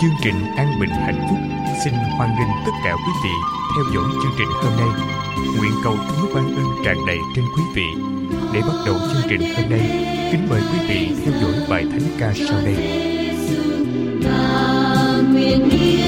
Chương trình an bình hạnh phúc xin hoan nghênh tất cả quý vị theo dõi chương trình hôm nay. Nguyện cầu chúa ban ơn tràn đầy trên quý vị. Để bắt đầu chương trình hôm nay, kính mời quý vị theo dõi bài thánh ca sau đây. Nguyện đi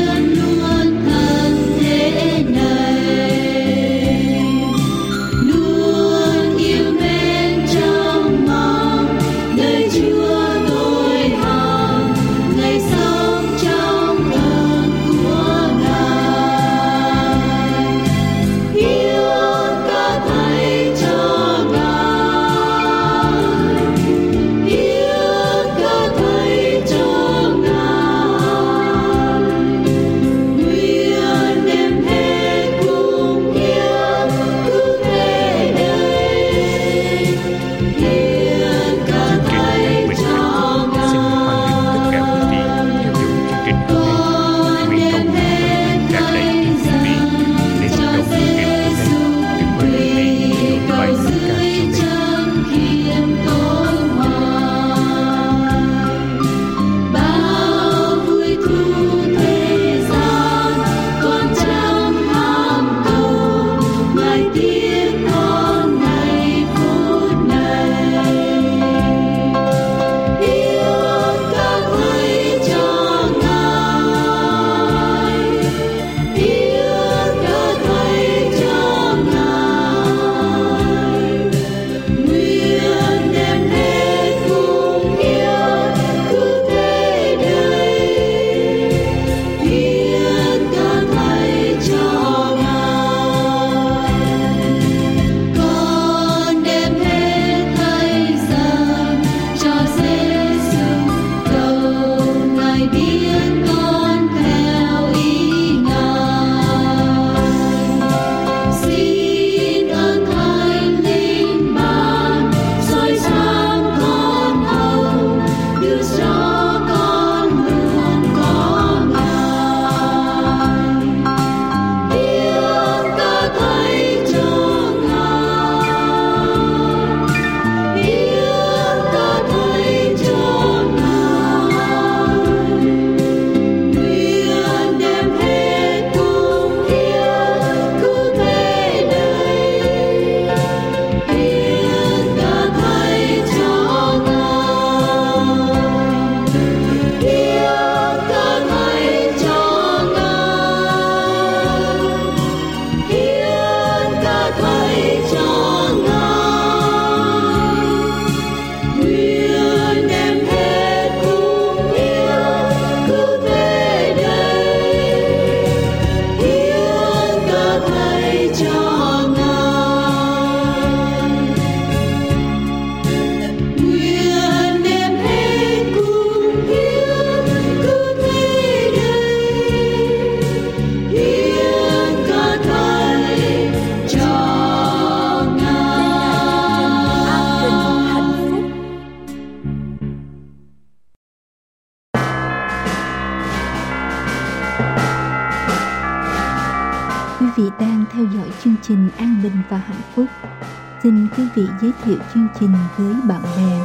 Xin quý vị giới thiệu chương trình với bạn bè,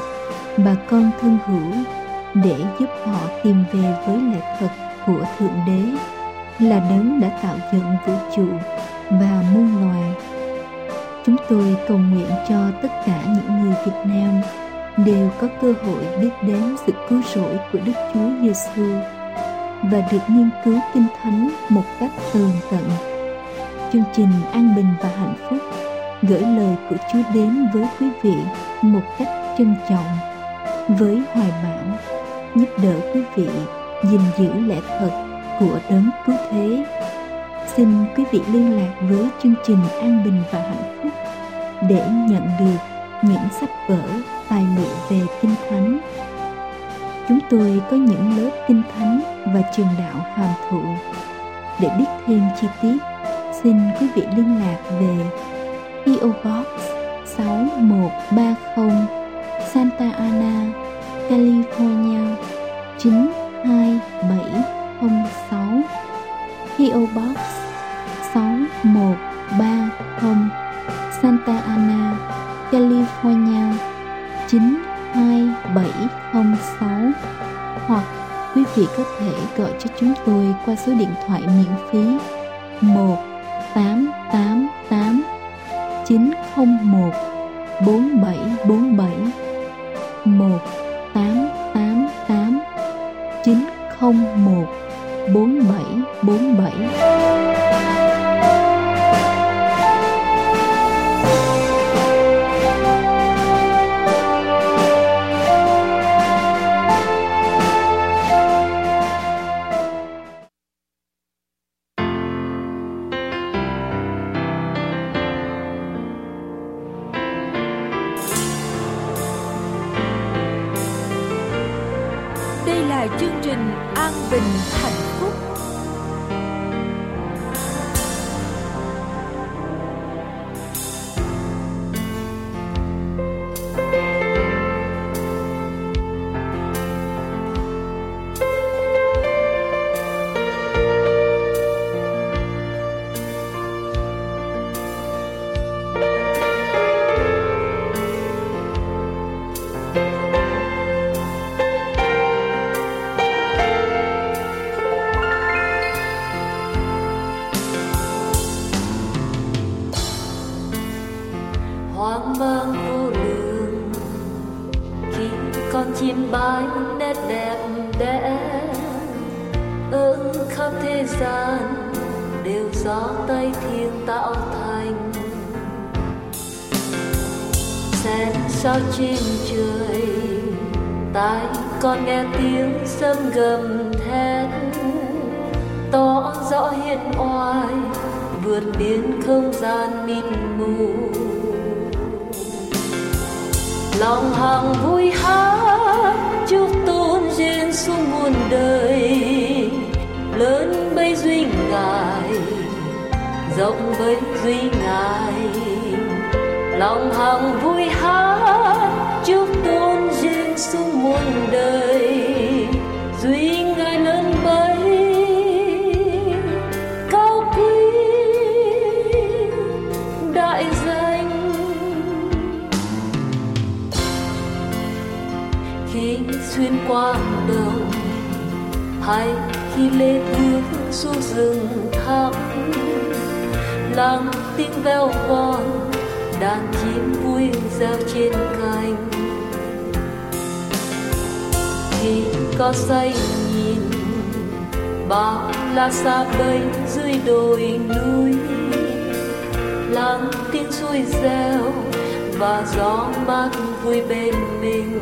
bà con thân hữu để giúp họ tìm về với lẽ thật của Thượng Đế là đấng đã tạo dựng vũ trụ và muôn loài. Chúng tôi cầu nguyện cho tất cả những người Việt Nam đều có cơ hội biết đến sự cứu rỗi của Đức Chúa Giêsu và được nghiên cứu Kinh Thánh một cách tường tận. Chương trình An Bình và Hạnh Phúc gửi lời của Chúa đến với quý vị một cách trân trọng, với hoài bão, giúp đỡ quý vị gìn giữ lẽ thật của đấng cứu thế. Xin quý vị liên lạc với chương trình An Bình và Hạnh Phúc để nhận được những sách vở, tài liệu về Kinh Thánh Chúng tôi có những lớp kinh thánh và trường đạo hàm thụ. Để biết thêm chi tiết, xin quý vị liên lạc về PO Box 6130 Santa Ana, California 92706 PO Box 6130 Santa Ana, California 92706 hoặc quý vị có thể gọi cho chúng tôi qua số điện thoại miễn phí 188 901 4747 1888 901 4747 tai, con nghe tiếng sấm gầm thét. To rõ hiện oai, vượt biên không gian mịt mù. Lòng hằng vui hát, chúc tôn duyên xuống muôn đời. Lớn bấy duy ngài, rộng bấy duy ngài. Lòng hằng vui hát tôn xuống muôn đời, duy ngài lớn bấy. Cao quý đại danh. Khi xuyên qua đồng hay khi lê bước xuống rừng thẳm lắng tiếng veo von đàn chim vui reo trên cành chỉ có say nhìn. Bao la xa bay dưới đồi núi. Lắng tiếng suối reo và gió mát vui bên mình.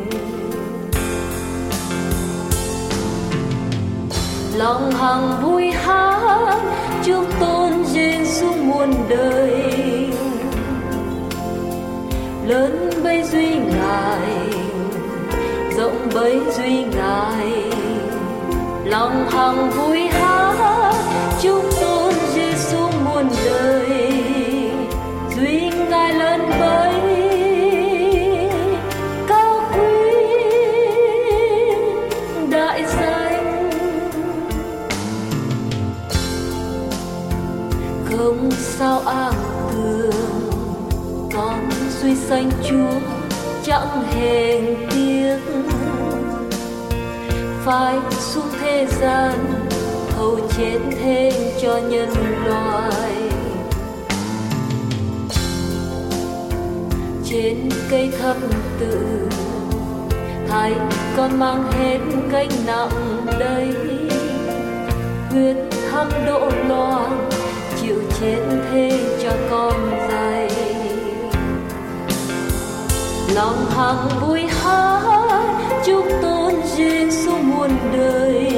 Lòng hằng vui hát chúc tôn Giêsu muôn đời. Lớn bay duy ngài sống bấy duy ngài. Lòng hằng vui hát, chúc tôn Giêsu muôn đời. Duy ngài lớn bấy, cao quý đại danh. Không sao ảo tưởng con suy sanh chúa chẳng hèn tiếc phải xuống thế gian, hầu chết thêm cho nhân loại. Trên cây thập tự, thái con mang hết gánh nặng đây. Huyết thăm độ loạn, chịu chết thế cho con dày lòng hằng vui hát, chúc tôi tôn Giêsu muôn đời,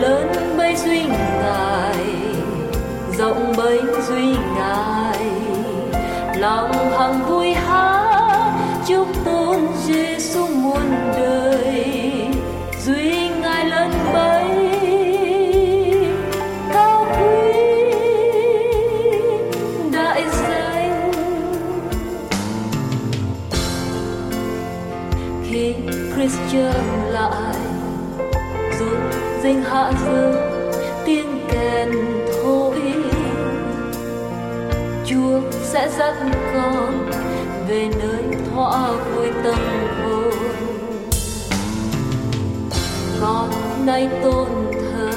lớn bấy duy ngài rộng bấy duy ngài lòng hằng vui hát, chúc tôn Giêsu muôn đời. Dinh hạ dương tiếng kèn thôi chúa sẽ dắt con về nơi thỏa vui tâm hồn. Con nay tôn thờ,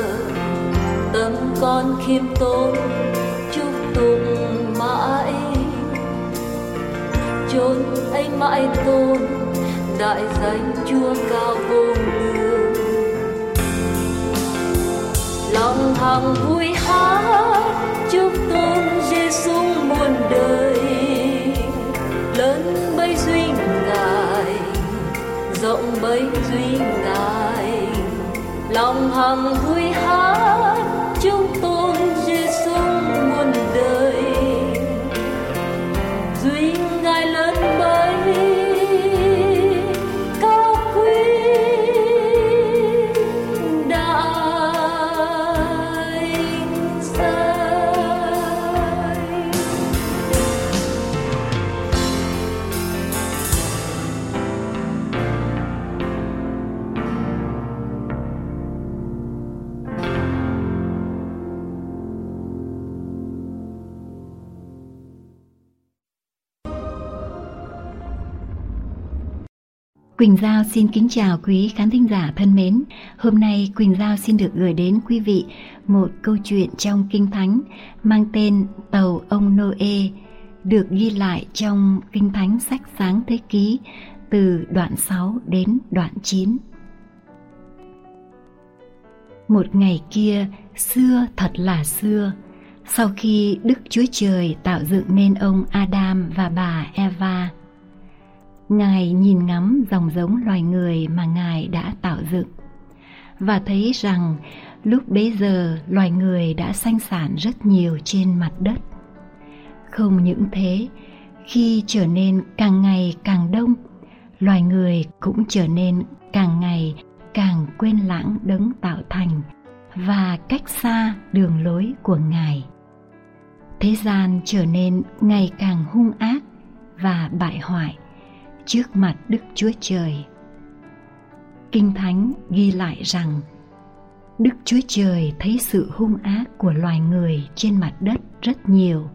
tâm con khiêm tốn, chúc tụng mãi. Chốn ấy mãi tôn, đại danh chúa cao vô lòng hằng vui hát chúc tôn giêsu muôn đời. Lớn bấy duy ngài, rộng bấy duy ngài. Lòng hằng vui hát chúc tôn Quỳnh Giao xin kính chào quý khán thính giả thân mến. Hôm nay Quỳnh Giao xin được gửi đến quý vị một câu chuyện trong Kinh Thánh mang tên Tàu ông Noe được ghi lại trong Kinh Thánh sách Sáng Thế Ký từ đoạn 6 đến đoạn 9. Một ngày kia, xưa thật là xưa, sau khi Đức Chúa Trời tạo dựng nên ông Adam và bà Eva, Ngài nhìn ngắm dòng giống loài người mà Ngài đã tạo dựng và thấy rằng lúc bấy giờ loài người đã sanh sản rất nhiều trên mặt đất. Không những thế, khi trở nên càng ngày càng đông, loài người cũng trở nên càng ngày càng quên lãng đấng tạo thành và cách xa đường lối của Ngài. Thế gian trở nên ngày càng hung ác và bại hoại trước mặt Đức Chúa Trời. Kinh Thánh ghi lại rằng, Đức Chúa Trời thấy sự hung ác của loài người trên mặt đất rất nhiều,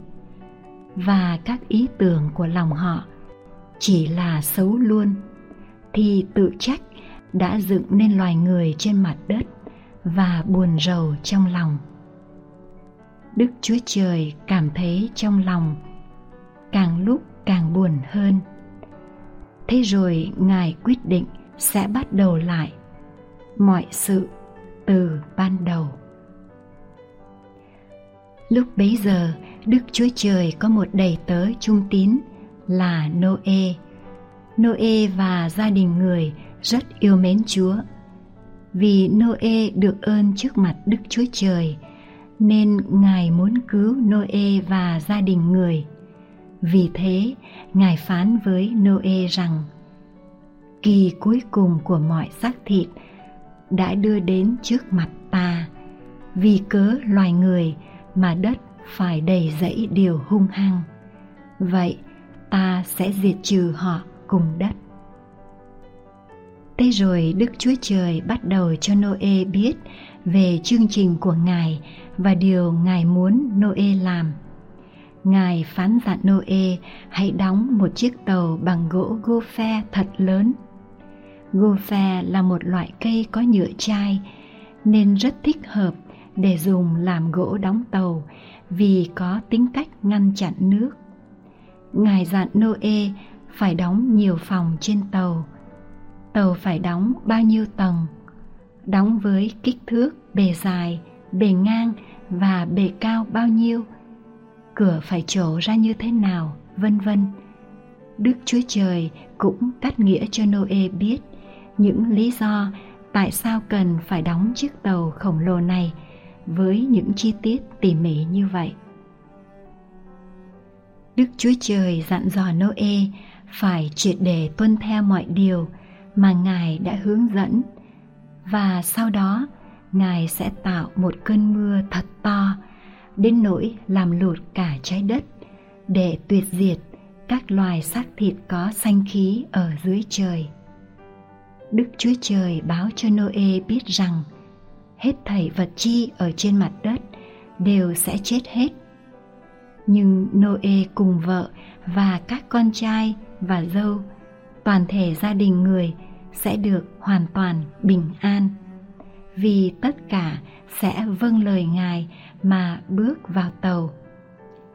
và các ý tưởng của lòng họ chỉ là xấu luôn, thì tự trách đã dựng nên loài người trên mặt đất và buồn rầu trong lòng. Đức Chúa Trời cảm thấy trong lòng càng lúc càng buồn hơn thế rồi ngài quyết định sẽ bắt đầu lại mọi sự từ ban đầu. Lúc bấy giờ, đức chúa trời có một đầy tớ trung tín là noe. Noe và gia đình người rất yêu mến chúa. Vì noe được ơn trước mặt đức chúa trời, nên ngài muốn cứu noe và gia đình người vì thế, Ngài phán với Noe rằng Kỳ cuối cùng của mọi xác thịt đã đưa đến trước mặt ta Vì cớ loài người mà đất phải đầy dẫy điều hung hăng. Vậy ta sẽ diệt trừ họ cùng đất. Thế rồi Đức Chúa Trời bắt đầu cho Noe biết về chương trình của Ngài và điều Ngài muốn Noe làm – Ngài phán dặn Noe hãy đóng một chiếc tàu bằng gỗ gophe thật lớn. Gophe là một loại cây có nhựa chai nên rất thích hợp để dùng làm gỗ đóng tàu vì có tính cách ngăn chặn nước. Ngài dặn Noe phải đóng nhiều phòng trên tàu. Tàu phải đóng bao nhiêu tầng? Đóng với kích thước bề dài, bề ngang và bề cao bao nhiêu – cửa phải trổ ra như thế nào, vân vân. Đức Chúa Trời cũng cắt nghĩa cho Noe biết những lý do tại sao cần phải đóng chiếc tàu khổng lồ này với những chi tiết tỉ mỉ như vậy. Đức Chúa Trời dặn dò Noe phải triệt để tuân theo mọi điều mà Ngài đã hướng dẫn và sau đó Ngài sẽ tạo một cơn mưa thật to đến nỗi làm lụt cả trái đất để tuyệt diệt các loài xác thịt có sanh khí ở dưới trời. Đức Chúa Trời báo cho Noe biết rằng hết thảy vật chi ở trên mặt đất đều sẽ chết hết. Nhưng Noe cùng vợ và các con trai và dâu, toàn thể gia đình người sẽ được hoàn toàn bình an. Vì tất cả sẽ vâng lời Ngài mà bước vào tàu.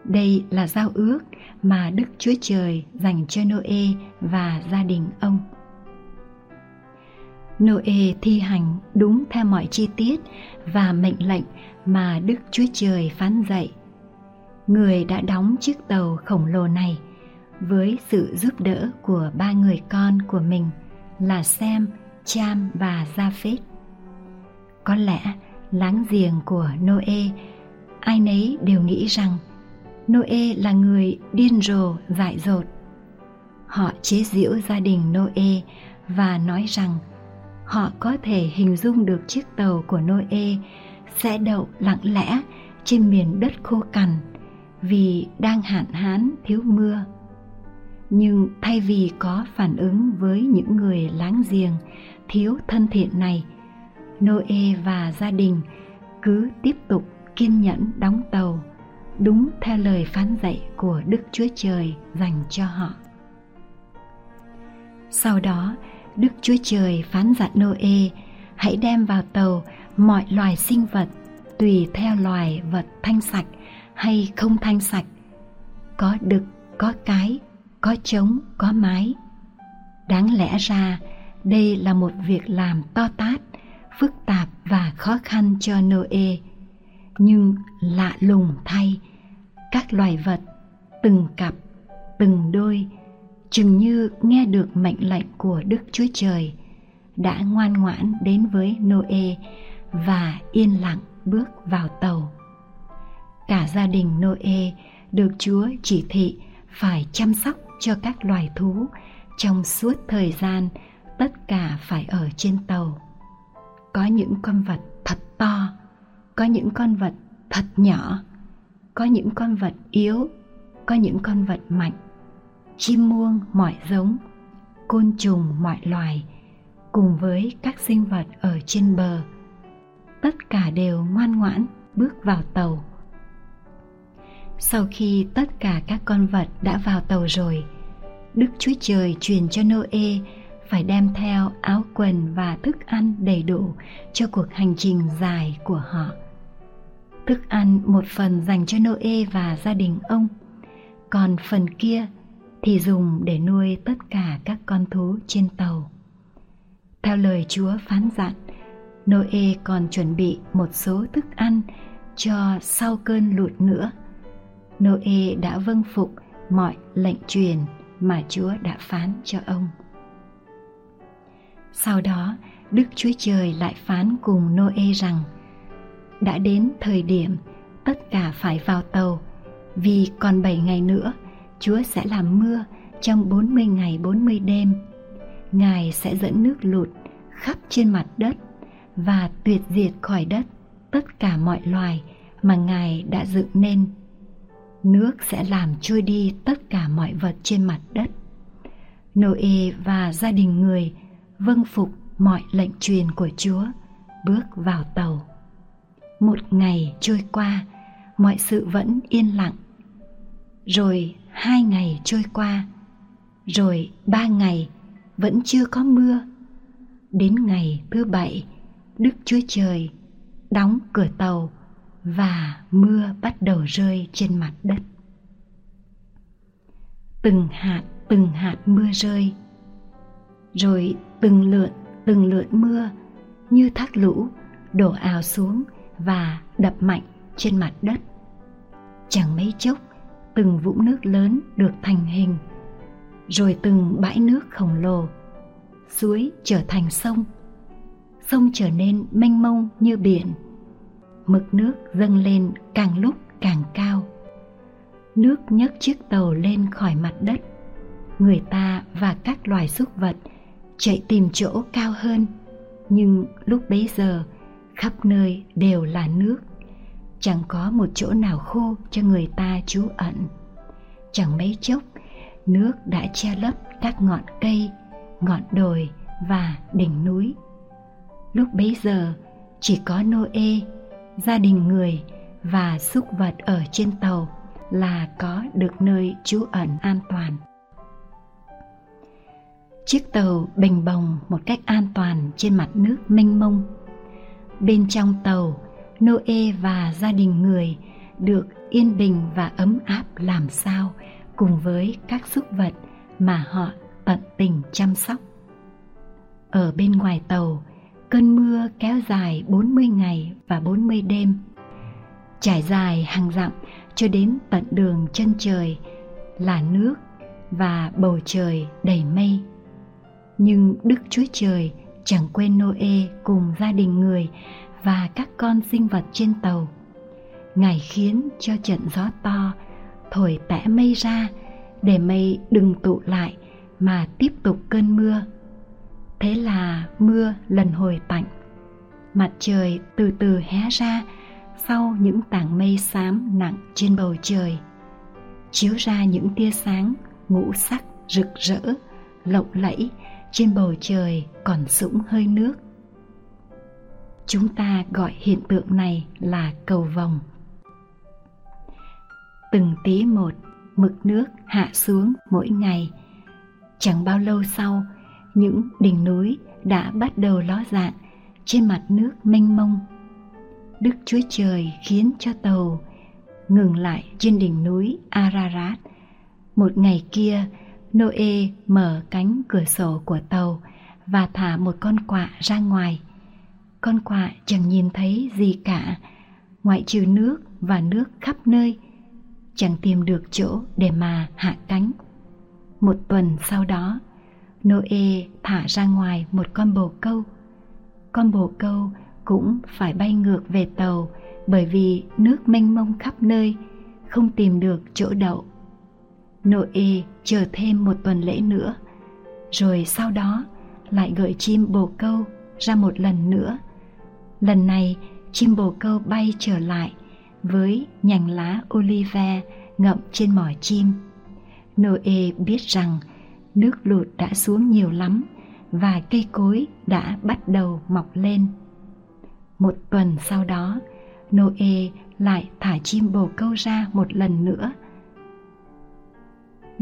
Đây là giao ước mà Đức Chúa Trời dành cho Noe và gia đình ông. Noe thi hành đúng theo mọi chi tiết và mệnh lệnh mà Đức Chúa Trời phán dạy. Người đã đóng chiếc tàu khổng lồ này với sự giúp đỡ của ba người con của mình là Sem, Cham và Japheth. Có lẽ láng giềng của Noe ai nấy đều nghĩ rằng Noe là người điên rồ dại dột. Họ chế giễu gia đình Noe và nói rằng họ có thể hình dung được chiếc tàu của Noe sẽ đậu lặng lẽ trên miền đất khô cằn vì đang hạn hán thiếu mưa. Nhưng thay vì có phản ứng với những người láng giềng thiếu thân thiện này, Noe và gia đình cứ tiếp tục kiên nhẫn đóng tàu đúng theo lời phán dạy của Đức Chúa Trời dành cho họ. Sau đó, Đức Chúa Trời phán dặn Noe hãy đem vào tàu mọi loài sinh vật tùy theo loài vật thanh sạch hay không thanh sạch, có đực, có cái, có trống, có mái. Đáng lẽ ra đây là một việc làm to tát, phức tạp và khó khăn cho Noe. Nhưng lạ lùng thay, các loài vật, từng cặp, từng đôi, chừng như nghe được mệnh lệnh của Đức Chúa Trời, đã ngoan ngoãn đến với Noe và yên lặng bước vào tàu. Cả gia đình Noe được Chúa chỉ thị phải chăm sóc cho các loài thú trong suốt thời gian tất cả phải ở trên tàu. Có những con vật thật to, có những con vật thật nhỏ, có những con vật yếu, có những con vật mạnh. Chim muông mọi giống côn trùng mọi loài cùng với các sinh vật ở trên bờ. Tất cả đều ngoan ngoãn bước vào tàu. Sau khi tất cả các con vật đã vào tàu rồi đức chúa trời truyền cho noe phải đem theo áo quần và thức ăn đầy đủ cho cuộc hành trình dài của họ thức ăn một phần dành cho noe và gia đình ông còn phần kia thì dùng để nuôi tất cả các con thú trên tàu. Theo lời Chúa phán dặn, Noe còn chuẩn bị một số thức ăn cho sau cơn lụt nữa. Noe đã vâng phục mọi lệnh truyền mà Chúa đã phán cho ông. Sau đó, Đức Chúa Trời lại phán cùng Noe rằng đã đến thời điểm tất cả phải vào tàu vì còn 7 ngày nữa Chúa sẽ làm mưa trong 40 ngày 40 đêm. Ngài sẽ dẫn nước lụt khắp trên mặt đất và tuyệt diệt khỏi đất tất cả mọi loài mà Ngài đã dựng nên. Nước sẽ làm trôi đi tất cả mọi vật trên mặt đất. Noe và gia đình người vâng phục mọi lệnh truyền của Chúa, bước vào tàu. Một ngày trôi qua, mọi sự vẫn yên lặng. Rồi hai ngày trôi qua rồi ba ngày vẫn chưa có mưa. Đến ngày thứ bảy đức chúa trời đóng cửa tàu và mưa bắt đầu rơi trên mặt đất. Từng hạt từng hạt mưa rơi. Rồi từng lượn từng lượn mưa như thác lũ đổ ào xuống và đập mạnh trên mặt đất. Chẳng mấy chốc, từng vũng nước lớn được thành hình, rồi từng bãi nước khổng lồ, suối trở thành sông. Sông trở nên mênh mông như biển, mực nước dâng lên càng lúc càng cao. Nước nhấc chiếc tàu lên khỏi mặt đất, người ta và các loài súc vật chạy tìm chỗ cao hơn. Nhưng lúc bấy giờ khắp nơi đều là nước chẳng có một chỗ nào khô cho người ta trú ẩn chẳng mấy chốc nước đã che lấp các ngọn cây ngọn đồi và đỉnh núi. Lúc bấy giờ chỉ có Noe, gia đình người và súc vật ở trên tàu là có được nơi trú ẩn an toàn. Chiếc tàu bình bồng một cách an toàn trên mặt nước mênh mông. Bên trong tàu, Noe và gia đình người được yên bình và ấm áp làm sao cùng với các súc vật mà họ tận tình chăm sóc. Ở bên ngoài tàu, cơn mưa kéo dài 40 ngày và 40 đêm. Trải dài hàng dặm cho đến tận đường chân trời là nước và bầu trời đầy mây. Nhưng Đức Chúa Trời chẳng quên Noe cùng gia đình người và các con sinh vật trên tàu. Ngài khiến cho trận gió to thổi tẽ mây ra để mây đừng tụ lại mà tiếp tục cơn mưa. Thế là mưa lần hồi tạnh. Mặt trời từ từ hé ra sau những tảng mây xám nặng trên bầu trời, chiếu ra những tia sáng ngũ sắc rực rỡ, lộng lẫy trên bầu trời còn sũng hơi nước. Chúng ta gọi hiện tượng này là cầu vồng. Từng tí một, mực nước hạ xuống mỗi ngày. Chẳng bao lâu sau, những đỉnh núi đã bắt đầu ló dạng trên mặt nước mênh mông. Đức Chúa Trời khiến cho tàu ngừng lại trên đỉnh núi Ararat. Một ngày kia, Noe mở cánh cửa sổ của tàu và thả một con quạ ra ngoài. Con quạ chẳng nhìn thấy gì cả, ngoại trừ nước và nước khắp nơi, chẳng tìm được chỗ để mà hạ cánh. Một tuần sau đó, Noe thả ra ngoài một con bồ câu. Con bồ câu cũng phải bay ngược về tàu bởi vì nước mênh mông khắp nơi, không tìm được chỗ đậu. Noe chờ thêm một tuần lễ nữa, rồi sau đó lại gợi chim bồ câu ra một lần nữa. Lần này chim bồ câu bay trở lại với nhành lá olive ngậm trên mỏ chim. Noe biết rằng nước lụt đã xuống nhiều lắm và cây cối đã bắt đầu mọc lên. Một tuần sau đó, Noe lại thả chim bồ câu ra một lần nữa.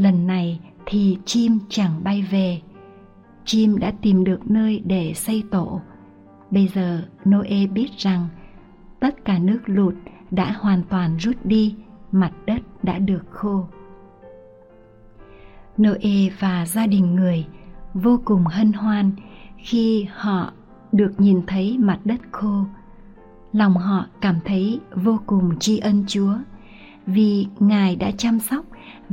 Lần này thì chim chẳng bay về. Chim đã tìm được nơi để xây tổ. Bây giờ Noe biết rằng tất cả nước lụt đã hoàn toàn rút đi, mặt đất đã được khô. Noe và gia đình người vô cùng hân hoan khi họ được nhìn thấy mặt đất khô. Lòng họ cảm thấy vô cùng tri ân Chúa vì Ngài đã chăm sóc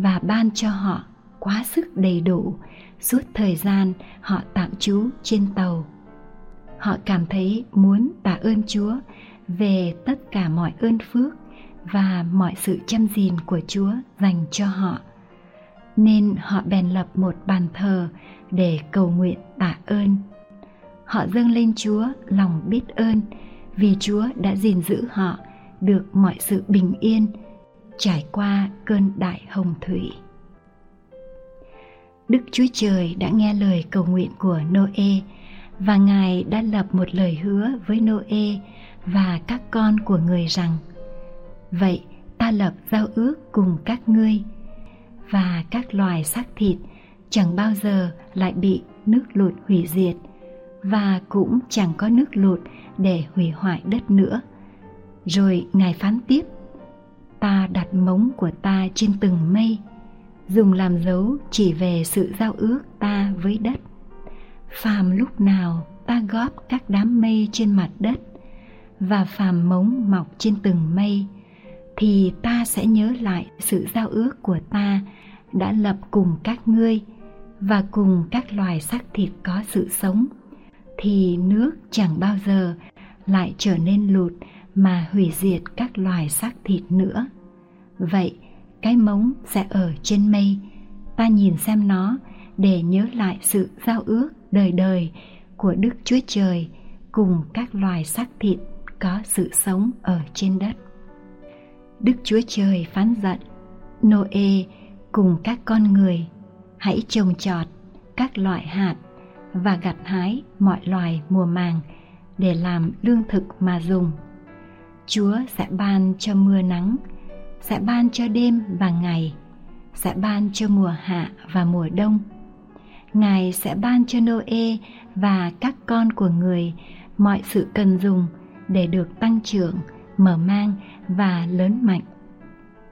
và ban cho họ quá sức đầy đủ, suốt thời gian họ tạm trú trên tàu. Họ cảm thấy muốn tạ ơn Chúa về tất cả mọi ơn phước và mọi sự chăm gìn của Chúa dành cho họ nên họ bèn lập một bàn thờ để cầu nguyện tạ ơn. Họ dâng lên Chúa lòng biết ơn vì Chúa đã gìn giữ họ được mọi sự bình yên trải qua cơn đại hồng thủy. Đức Chúa Trời đã nghe lời cầu nguyện của Noe và Ngài đã lập một lời hứa với Noe và các con của người rằng, Vậy ta lập giao ước cùng các ngươi và các loài xác thịt chẳng bao giờ lại bị nước lụt hủy diệt và cũng chẳng có nước lụt để hủy hoại đất nữa rồi ngài phán tiếp ta đặt móng của ta trên từng mây, dùng làm dấu chỉ về sự giao ước ta với đất. Phàm lúc nào ta góp các đám mây trên mặt đất và phàm móng mọc trên từng mây, thì ta sẽ nhớ lại sự giao ước của ta đã lập cùng các ngươi và cùng các loài xác thịt có sự sống, thì nước chẳng bao giờ lại trở nên lụt mà hủy diệt các loài xác thịt nữa. Vậy, cái móng sẽ ở trên mây. Ta nhìn xem nó để nhớ lại sự giao ước đời đời của đức chúa trời cùng các loài xác thịt có sự sống ở trên đất. Đức chúa trời phán giận, noe, cùng các con người, hãy trồng trọt các loại hạt và gặt hái mọi loài mùa màng để làm lương thực mà dùng. Chúa sẽ ban cho mưa nắng, sẽ ban cho đêm và ngày, sẽ ban cho mùa hạ và mùa đông. Ngài sẽ ban cho Noe và các con của người mọi sự cần dùng để được tăng trưởng, mở mang và lớn mạnh.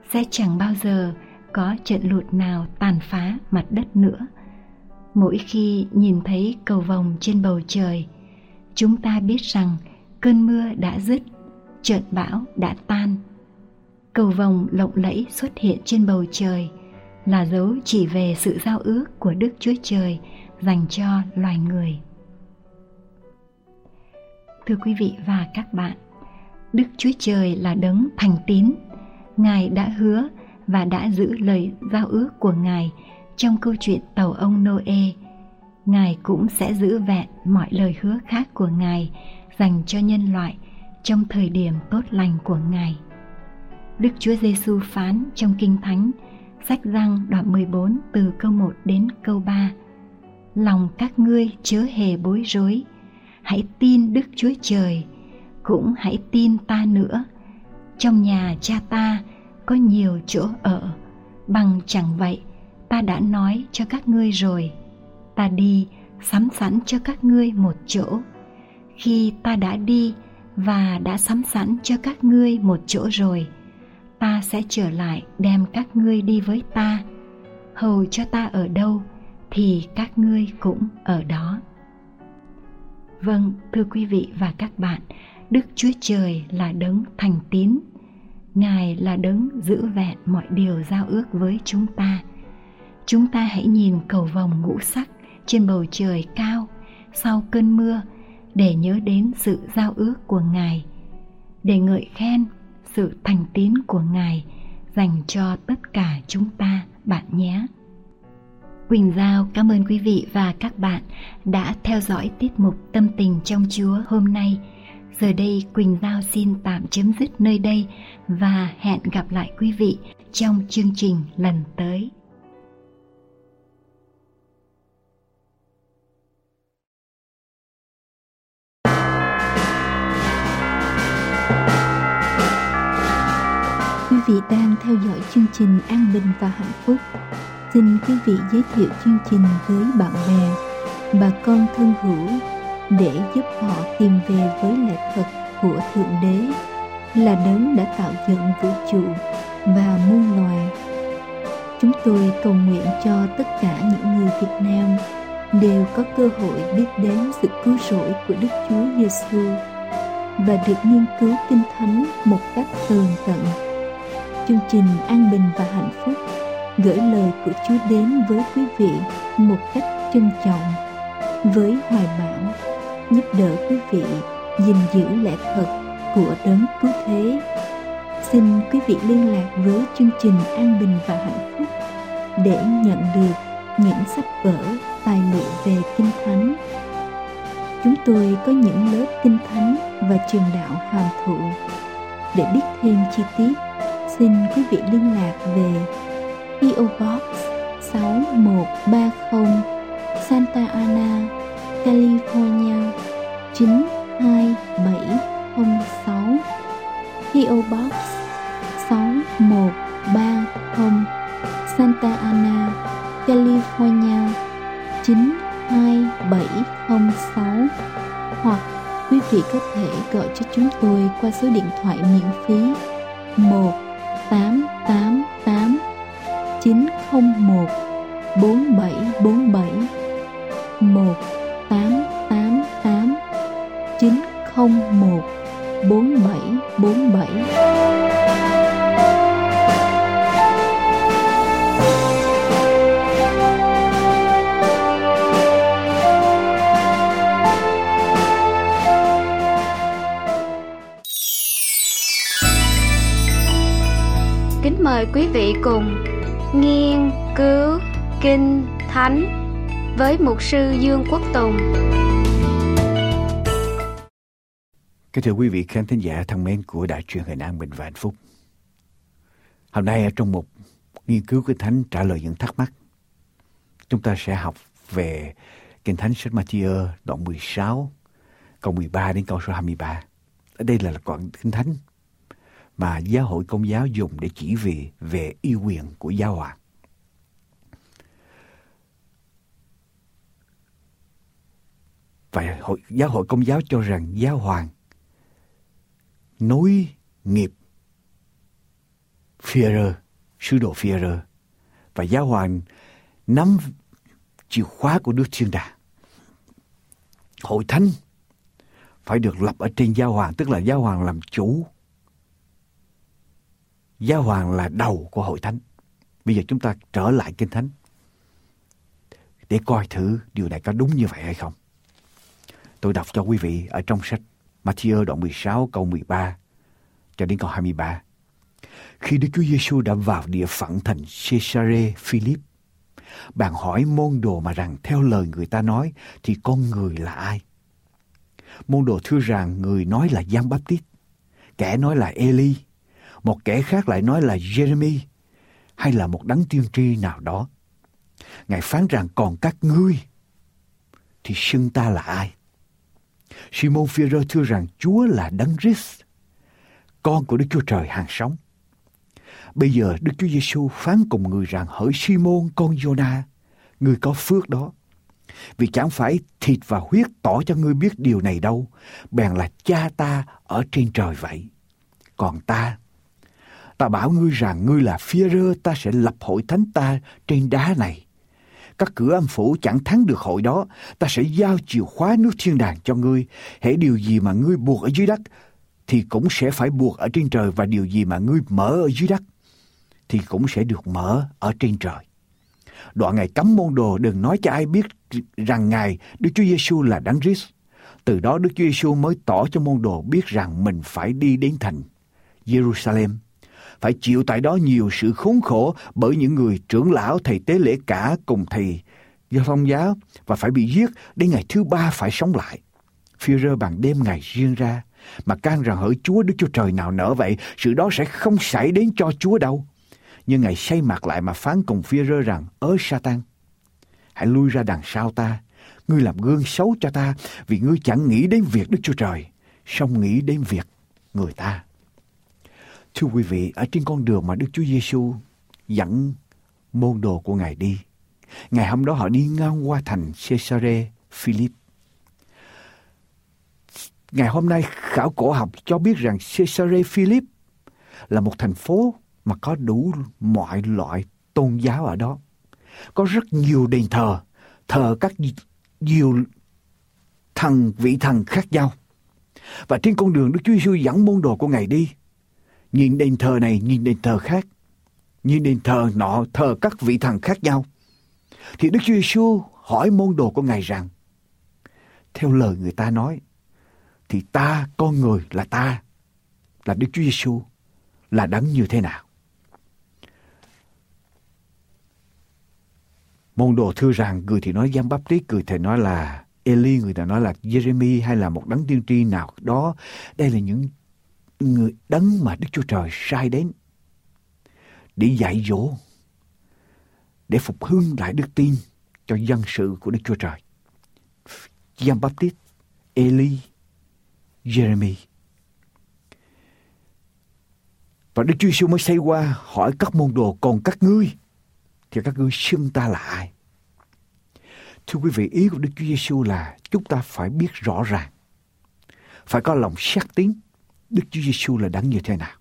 Sẽ chẳng bao giờ có trận lụt nào tàn phá mặt đất nữa. Mỗi khi nhìn thấy cầu vồng trên bầu trời, chúng ta biết rằng cơn mưa đã dứt, trận bão đã tan. Cầu vồng lộng lẫy xuất hiện trên bầu trời là dấu chỉ về sự giao ước của Đức Chúa Trời dành cho loài người. Thưa quý vị và các bạn, Đức Chúa Trời là đấng thành tín. Ngài đã hứa và đã giữ lời giao ước của Ngài trong câu chuyện tàu ông Noe. Ngài cũng sẽ giữ vẹn mọi lời hứa khác của Ngài dành cho nhân loại trong thời điểm tốt lành của Ngài. Đức Chúa Giêsu phán trong Kinh Thánh, sách răng đoạn 14 từ câu 1 đến câu 3. Lòng các ngươi chớ hề bối rối, hãy tin Đức Chúa Trời, cũng hãy tin ta nữa. Trong nhà cha ta có nhiều chỗ ở, bằng chẳng vậy ta đã nói cho các ngươi rồi. Ta đi sắm sẵn cho các ngươi một chỗ. Khi ta đã đi và đã sắm sẵn cho các ngươi một chỗ rồi, ta sẽ trở lại đem các ngươi đi với ta. Hầu cho ta ở đâu thì các ngươi cũng ở đó. Vâng, thưa quý vị và các bạn, Đức Chúa Trời là đấng thành tín. Ngài là đấng giữ vẹn mọi điều giao ước với chúng ta. Chúng ta hãy nhìn cầu vồng ngũ sắc trên bầu trời cao sau cơn mưa để nhớ đến sự giao ước của Ngài, để ngợi khen sự thành tín của Ngài dành cho tất cả chúng ta bạn nhé. Quỳnh Giao cảm ơn quý vị và các bạn đã theo dõi tiết mục Tâm tình trong Chúa hôm nay. Giờ đây Quỳnh Giao xin tạm chấm dứt nơi đây và hẹn gặp lại quý vị trong chương trình lần tới. Vị đang theo dõi chương trình An Bình và Hạnh Phúc xin quý vị giới thiệu chương trình với bạn bè, bà con thân hữu để giúp họ tìm về với lẽ thật của Thượng Đế là đấng đã tạo dựng vũ trụ và muôn loài. Chúng tôi cầu nguyện cho tất cả những người Việt Nam đều có cơ hội biết đến sự cứu rỗi của Đức Chúa Giêsu và được nghiên cứu Kinh Thánh một cách tường tận. Chương trình An Bình và Hạnh Phúc, gửi lời của Chúa đến với quý vị một cách trân trọng. Với hoài bão, giúp đỡ quý vị gìn giữ lẽ thật của đấng cứu thế. Xin quý vị liên lạc với chương trình an bình và hạnh phúc để nhận được những sách vở, tài liệu về kinh thánh. Chúng tôi có những lớp kinh thánh và trường đạo hàm thụ để biết thêm chi tiết xin quý vị liên lạc về PO Box 6130 Santa Ana, California 92706 PO Box 6130 Santa Ana, California 92706 hoặc quý vị có thể gọi cho chúng tôi qua số điện thoại miễn phí 1 888 901 4747 1888 901 4747 bảy mời quý vị cùng nghiên cứu kinh thánh với mục sư Dương Quốc Tùng. Kính thưa quý vị khán thính giả thân mến của Đài truyền hình An Bình và Hạnh Phúc. Hôm nay ở trong một nghiên cứu kinh thánh trả lời những thắc mắc, chúng ta sẽ học về Kinh Thánh sách Matthew đoạn 16 câu 13 đến câu số 23. Ở đây là đoạn Kinh Thánh mà giáo hội công giáo dùng để chỉ về về yêu quyền của giáo hoàng. Và hội, giáo hội công giáo cho rằng giáo hoàng nối nghiệp Führer, sứ đồ Führer và giáo hoàng nắm chìa khóa của Đức Thiên Đàng. Hội thánh phải được lập ở trên giáo hoàng, tức là giáo hoàng làm chủ. Giáo hoàng là đầu của hội thánh. Bây giờ chúng ta trở lại kinh thánh để coi thử điều này có đúng như vậy hay không. Tôi đọc cho quý vị ở trong sách Matthew đoạn 16 câu 13 cho đến câu 23. Khi Đức Chúa Giêsu đã vào địa phận thành Caesarea Philip, bạn hỏi môn đồ mà rằng theo lời người ta nói thì con người là ai? Môn đồ thưa rằng người nói là Giăng Baptist, kẻ nói là Eli, một kẻ khác lại nói là Jeremy hay là một đấng tiên tri nào đó. Ngài phán rằng còn các ngươi thì xưng ta là ai? Simon Peter thưa rằng Chúa là đấng Christ, con của Đức Chúa Trời hàng sống. Bây giờ Đức Chúa Giêsu phán cùng người rằng hỡi Simon con Jonah, người có phước đó. Vì chẳng phải thịt và huyết tỏ cho ngươi biết điều này đâu, bèn là cha ta ở trên trời vậy. Còn ta, ta bảo ngươi rằng ngươi là phía rơ ta sẽ lập hội thánh ta trên đá này. Các cửa âm phủ chẳng thắng được hội đó, ta sẽ giao chìa khóa nước thiên đàng cho ngươi. Hễ điều gì mà ngươi buộc ở dưới đất, thì cũng sẽ phải buộc ở trên trời và điều gì mà ngươi mở ở dưới đất thì cũng sẽ được mở ở trên trời. Đoạn ngài cấm môn đồ đừng nói cho ai biết rằng Ngài Đức Chúa Giêsu là Đấng Christ. Từ đó Đức Chúa Giêsu mới tỏ cho môn đồ biết rằng mình phải đi đến thành Jerusalem, phải chịu tại đó nhiều sự khốn khổ bởi những người trưởng lão thầy tế lễ cả cùng thầy do thông giáo và phải bị giết đến ngày thứ ba phải sống lại. Phi rơ bằng đêm ngày riêng ra mà can rằng hỡi Chúa Đức Chúa Trời nào nỡ vậy, sự đó sẽ không xảy đến cho Chúa đâu. Nhưng Ngài say mặt lại mà phán cùng phía rơ rằng, ớ Satan, hãy lui ra đằng sau ta, ngươi làm gương xấu cho ta, vì ngươi chẳng nghĩ đến việc Đức Chúa Trời, song nghĩ đến việc người ta. Thưa quý vị, ở trên con đường mà Đức Chúa Giêsu dẫn môn đồ của Ngài đi, ngày hôm đó họ đi ngang qua thành Caesarea Philip. Ngày hôm nay khảo cổ học cho biết rằng Caesarea Philip là một thành phố mà có đủ mọi loại tôn giáo ở đó. Có rất nhiều đền thờ, thờ các nhiều thần vị thần khác nhau. Và trên con đường Đức Chúa Giêsu dẫn môn đồ của Ngài đi. Nhìn đền thờ này, nhìn đền thờ khác. Nhìn đền thờ nọ, thờ các vị thần khác nhau. Thì Đức Chúa Giêsu hỏi môn đồ của Ngài rằng, theo lời người ta nói, thì ta, con người là ta, là Đức Chúa Giêsu là đấng như thế nào? Môn đồ thưa rằng người thì nói Giăng tí người thì nói là Eli, người ta nói là Jeremy hay là một đấng tiên tri nào đó. Đây là những người đấng mà Đức Chúa Trời sai đến để dạy dỗ, để phục hưng lại đức tin cho dân sự của Đức Chúa Trời. Giăng Baptist, Eli, Jeremy. Và Đức Chúa Giêsu mới xây qua hỏi các môn đồ còn các ngươi thì các ngươi xưng ta là ai? Thưa quý vị, ý của Đức Chúa Giêsu là chúng ta phải biết rõ ràng, phải có lòng xác tín Đức Chúa Giêsu là đấng như thế nào.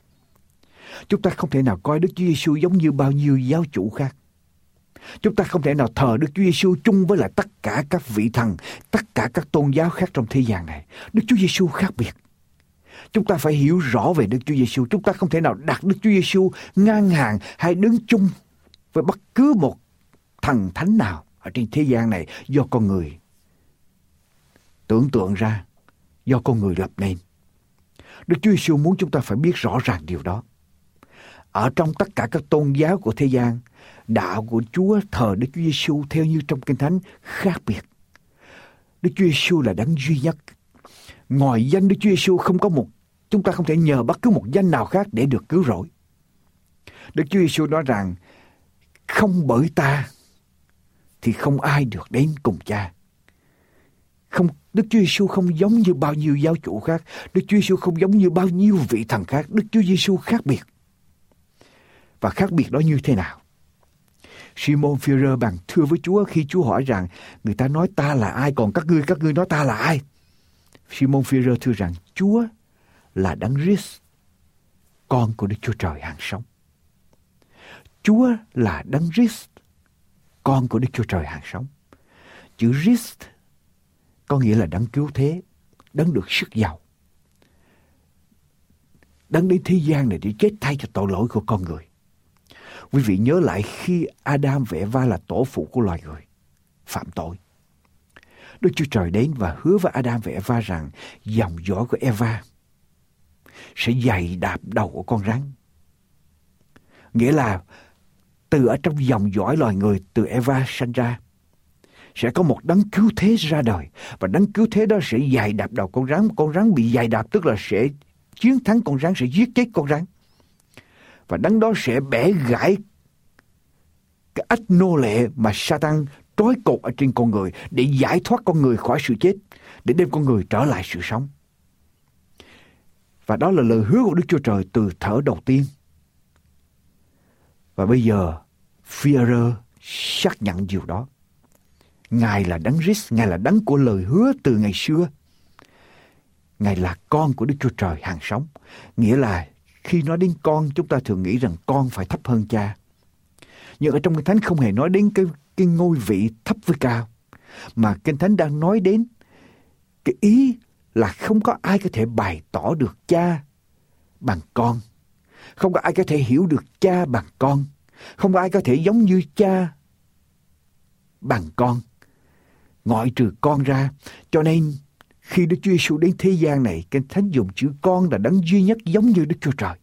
Chúng ta không thể nào coi Đức Chúa Giêsu giống như bao nhiêu giáo chủ khác. Chúng ta không thể nào thờ Đức Chúa Giêsu chung với lại tất cả các vị thần, tất cả các tôn giáo khác trong thế gian này. Đức Chúa Giêsu khác biệt. Chúng ta phải hiểu rõ về Đức Chúa Giêsu. Chúng ta không thể nào đặt Đức Chúa Giêsu ngang hàng hay đứng chung với bất cứ một thần thánh nào ở trên thế gian này do con người tưởng tượng ra, do con người lập nên. Đức Chúa Giêsu muốn chúng ta phải biết rõ ràng điều đó. Ở trong tất cả các tôn giáo của thế gian, đạo của Chúa thờ Đức Chúa Giêsu theo như trong Kinh Thánh khác biệt. Đức Chúa Giêsu là đấng duy nhất. Ngoài danh Đức Chúa Giêsu không có một chúng ta không thể nhờ bất cứ một danh nào khác để được cứu rỗi. Đức Chúa Giêsu nói rằng không bởi ta thì không ai được đến cùng cha. Không, Đức Chúa Giêsu không giống như bao nhiêu giáo chủ khác. Đức Chúa Giêsu không giống như bao nhiêu vị thần khác. Đức Chúa Giêsu khác biệt. Và khác biệt đó như thế nào? Simon Führer bằng thưa với Chúa khi Chúa hỏi rằng người ta nói ta là ai còn các ngươi các ngươi nói ta là ai? Simon Führer thưa rằng Chúa là Đấng Christ, con của Đức Chúa Trời hàng sống. Chúa là Đấng Christ, con của Đức Chúa Trời hàng sống. Chữ Christ có nghĩa là đấng cứu thế, đấng được sức giàu. Đấng đến thế gian này để chết thay cho tội lỗi của con người. Quý vị nhớ lại khi Adam vẽ vai là tổ phụ của loài người, phạm tội. Đức Chúa Trời đến và hứa với Adam và Eva rằng dòng dõi của Eva sẽ dày đạp đầu của con rắn. Nghĩa là từ ở trong dòng dõi loài người từ Eva sinh ra sẽ có một đấng cứu thế ra đời và đấng cứu thế đó sẽ dày đạp đầu con rắn con rắn bị dày đạp tức là sẽ chiến thắng con rắn sẽ giết chết con rắn và đấng đó sẽ bẻ gãy cái ách nô lệ mà Satan trói cột ở trên con người để giải thoát con người khỏi sự chết, để đem con người trở lại sự sống. Và đó là lời hứa của Đức Chúa Trời từ thở đầu tiên. Và bây giờ, Führer xác nhận điều đó. Ngài là đấng Christ, Ngài là đấng của lời hứa từ ngày xưa. Ngài là con của Đức Chúa Trời hàng sống. Nghĩa là khi nói đến con, chúng ta thường nghĩ rằng con phải thấp hơn cha. Nhưng ở trong kinh thánh không hề nói đến cái, cái ngôi vị thấp với cao. Mà Kinh Thánh đang nói đến cái ý là không có ai có thể bày tỏ được cha bằng con. Không có ai có thể hiểu được cha bằng con. Không có ai có thể giống như cha bằng con. Ngoại trừ con ra. Cho nên khi Đức Chúa Giêsu đến thế gian này, Kinh Thánh dùng chữ con là đấng duy nhất giống như Đức Chúa Trời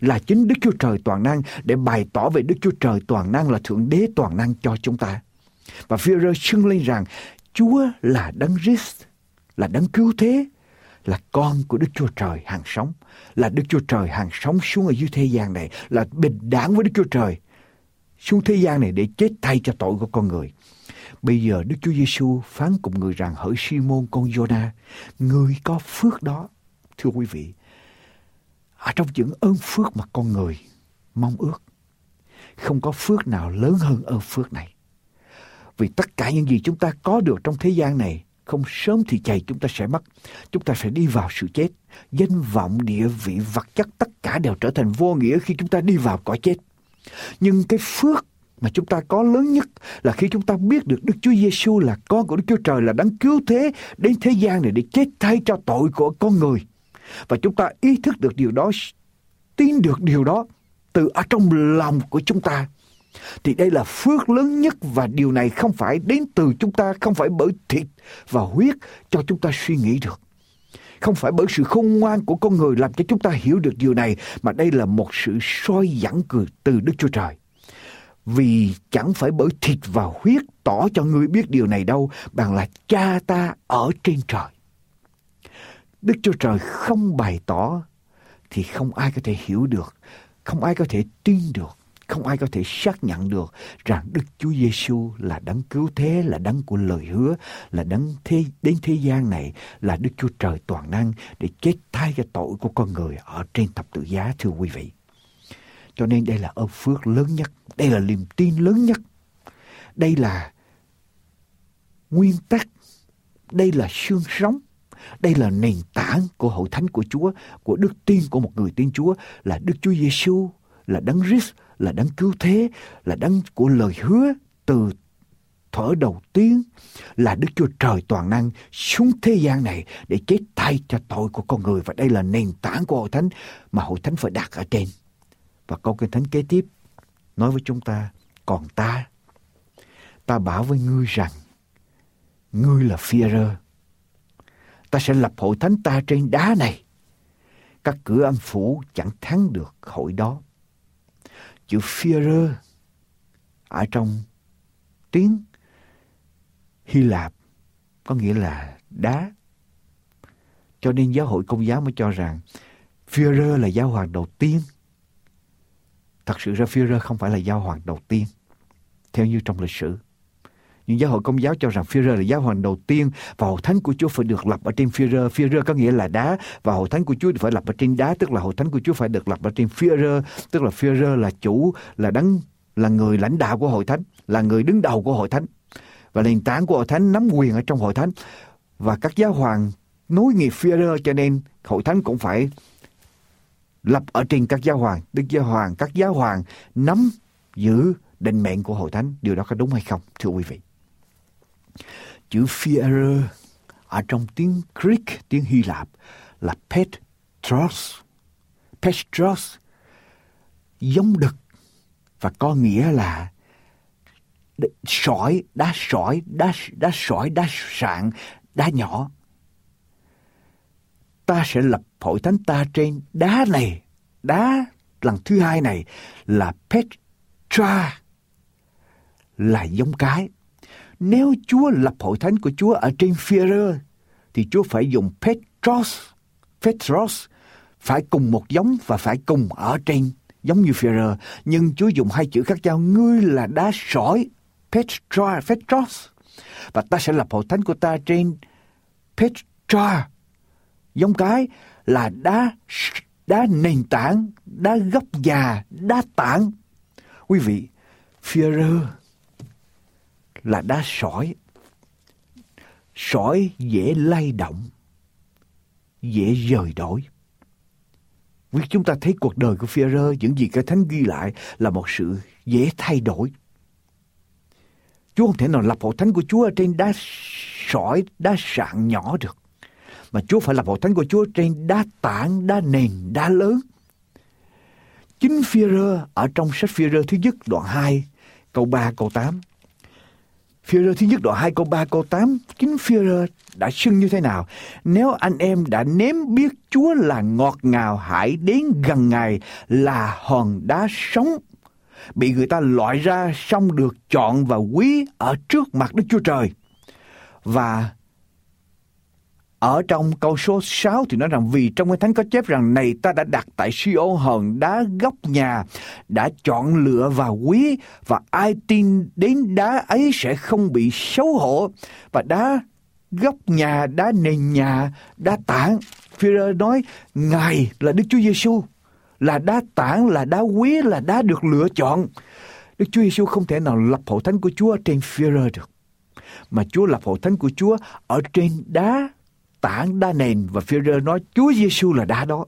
là chính Đức Chúa Trời toàn năng để bày tỏ về Đức Chúa Trời toàn năng là Thượng Đế toàn năng cho chúng ta. Và Führer xưng lên rằng Chúa là Đấng Christ, là Đấng cứu thế, là con của Đức Chúa Trời hàng sống, là Đức Chúa Trời hàng sống xuống ở dưới thế gian này, là bình đẳng với Đức Chúa Trời xuống thế gian này để chết thay cho tội của con người. Bây giờ Đức Chúa Giêsu phán cùng người rằng hỡi Simon con Jonah, người có phước đó. Thưa quý vị, ở trong những ơn phước mà con người mong ước. Không có phước nào lớn hơn ơn phước này. Vì tất cả những gì chúng ta có được trong thế gian này, không sớm thì chạy chúng ta sẽ mất. Chúng ta sẽ đi vào sự chết. Danh vọng, địa vị, vật chất tất cả đều trở thành vô nghĩa khi chúng ta đi vào cõi chết. Nhưng cái phước mà chúng ta có lớn nhất là khi chúng ta biết được Đức Chúa Giêsu là con của Đức Chúa Trời là đấng cứu thế đến thế gian này để chết thay cho tội của con người. Và chúng ta ý thức được điều đó, tin được điều đó từ ở trong lòng của chúng ta. Thì đây là phước lớn nhất và điều này không phải đến từ chúng ta, không phải bởi thịt và huyết cho chúng ta suy nghĩ được. Không phải bởi sự khôn ngoan của con người làm cho chúng ta hiểu được điều này, mà đây là một sự soi dẫn cười từ Đức Chúa Trời. Vì chẳng phải bởi thịt và huyết tỏ cho ngươi biết điều này đâu, bằng là cha ta ở trên trời. Đức Chúa Trời không bày tỏ thì không ai có thể hiểu được, không ai có thể tin được, không ai có thể xác nhận được rằng Đức Chúa Giêsu là đấng cứu thế, là đấng của lời hứa, là đấng thế đến thế gian này là Đức Chúa Trời toàn năng để chết thay cho tội của con người ở trên thập tự giá thưa quý vị. Cho nên đây là ơn phước lớn nhất, đây là niềm tin lớn nhất. Đây là nguyên tắc, đây là xương sống đây là nền tảng của hội thánh của Chúa, của đức tin của một người tin Chúa là Đức Chúa Giêsu, là đấng Christ, là đấng cứu thế, là đấng của lời hứa từ thở đầu tiên là Đức Chúa Trời toàn năng xuống thế gian này để chết thay cho tội của con người và đây là nền tảng của hội thánh mà hội thánh phải đặt ở trên. Và câu kinh thánh kế tiếp nói với chúng ta, còn ta, ta bảo với ngươi rằng, ngươi là phi rơ ta sẽ lập hội thánh ta trên đá này. Các cửa âm phủ chẳng thắng được hội đó. Chữ Führer ở trong tiếng Hy Lạp có nghĩa là đá. Cho nên giáo hội công giáo mới cho rằng Führer là giáo hoàng đầu tiên. Thật sự ra Führer không phải là giáo hoàng đầu tiên theo như trong lịch sử. Nhưng giáo hội công giáo cho rằng Führer là giáo hoàng đầu tiên và hội thánh của Chúa phải được lập ở trên Führer. Führer có nghĩa là đá và hội thánh của Chúa phải lập ở trên đá, tức là hội thánh của Chúa phải được lập ở trên Führer, tức là Führer là chủ, là đấng là người lãnh đạo của hội thánh, là người đứng đầu của hội thánh và nền tảng của hội thánh nắm quyền ở trong hội thánh và các giáo hoàng nối nghiệp Führer cho nên hội thánh cũng phải lập ở trên các giáo hoàng, đức giáo hoàng, các giáo hoàng nắm giữ định mệnh của hội thánh. Điều đó có đúng hay không, thưa quý vị? Chữ Führer ở trong tiếng Greek, tiếng Hy Lạp là Petros. Petros giống đực và có nghĩa là sỏi, đá sỏi, đá, đá sỏi, đá sạn, đá nhỏ. Ta sẽ lập hội thánh ta trên đá này, đá lần thứ hai này là Petra, là giống cái. Nếu Chúa lập hội thánh của Chúa ở trên Führer, thì Chúa phải dùng Petros, Petros, phải cùng một giống và phải cùng ở trên giống như Führer, nhưng Chúa dùng hai chữ khác nhau, ngươi là đá sỏi, Petra, Petros, và ta sẽ lập hội thánh của ta trên Petra, giống cái là đá đá nền tảng, đá gốc già, đá tảng. Quý vị, Führer là đá sỏi. Sỏi dễ lay động, dễ rời đổi. Vì chúng ta thấy cuộc đời của Führer, những gì cái thánh ghi lại là một sự dễ thay đổi. Chúa không thể nào lập hội thánh của Chúa ở trên đá sỏi, đá sạn nhỏ được. Mà Chúa phải là hội thánh của Chúa trên đá tảng, đá nền, đá lớn. Chính phi ở trong sách phi thứ nhất đoạn 2, câu 3, câu 8. Phi thứ nhất đoạn 2 câu 3 câu 8, chính phi đã xưng như thế nào? Nếu anh em đã nếm biết Chúa là ngọt ngào hãy đến gần Ngài là hòn đá sống bị người ta loại ra xong được chọn và quý ở trước mặt Đức Chúa Trời. Và ở trong câu số 6 thì nói rằng vì trong cái thánh có chép rằng này ta đã đặt tại Siô hòn đá góc nhà, đã chọn lựa và quý và ai tin đến đá ấy sẽ không bị xấu hổ. Và đá góc nhà, đá nền nhà, đá tảng. Führer nói Ngài là Đức Chúa Giêsu là đá tảng, là đá quý, là đá được lựa chọn. Đức Chúa Giêsu không thể nào lập hội thánh của Chúa trên Führer được. Mà Chúa lập hội thánh của Chúa ở trên đá tảng đá nền và Führer nói Chúa Giêsu là đá đó.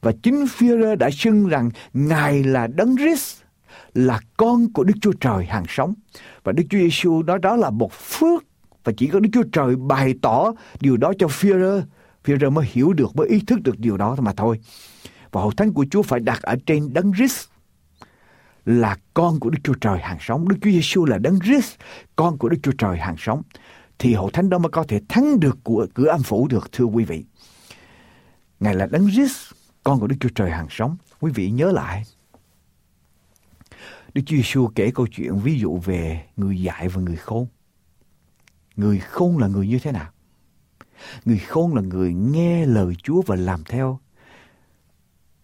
Và chính Führer đã xưng rằng Ngài là Đấng Christ, là con của Đức Chúa Trời hàng sống. Và Đức Chúa Giêsu nói đó là một phước và chỉ có Đức Chúa Trời bày tỏ điều đó cho Führer. Führer mới hiểu được, mới ý thức được điều đó mà thôi. Và hội thánh của Chúa phải đặt ở trên đấng Christ là con của Đức Chúa Trời hàng sống. Đức Chúa Giêsu là đấng Christ, con của Đức Chúa Trời hàng sống thì hội thánh đó mới có thể thắng được của cửa âm phủ được thưa quý vị. Ngài là Đấng Christ, con của Đức Chúa Trời hàng sống. Quý vị nhớ lại. Đức Chúa Giêsu kể câu chuyện ví dụ về người dạy và người khôn. Người khôn là người như thế nào? Người khôn là người nghe lời Chúa và làm theo.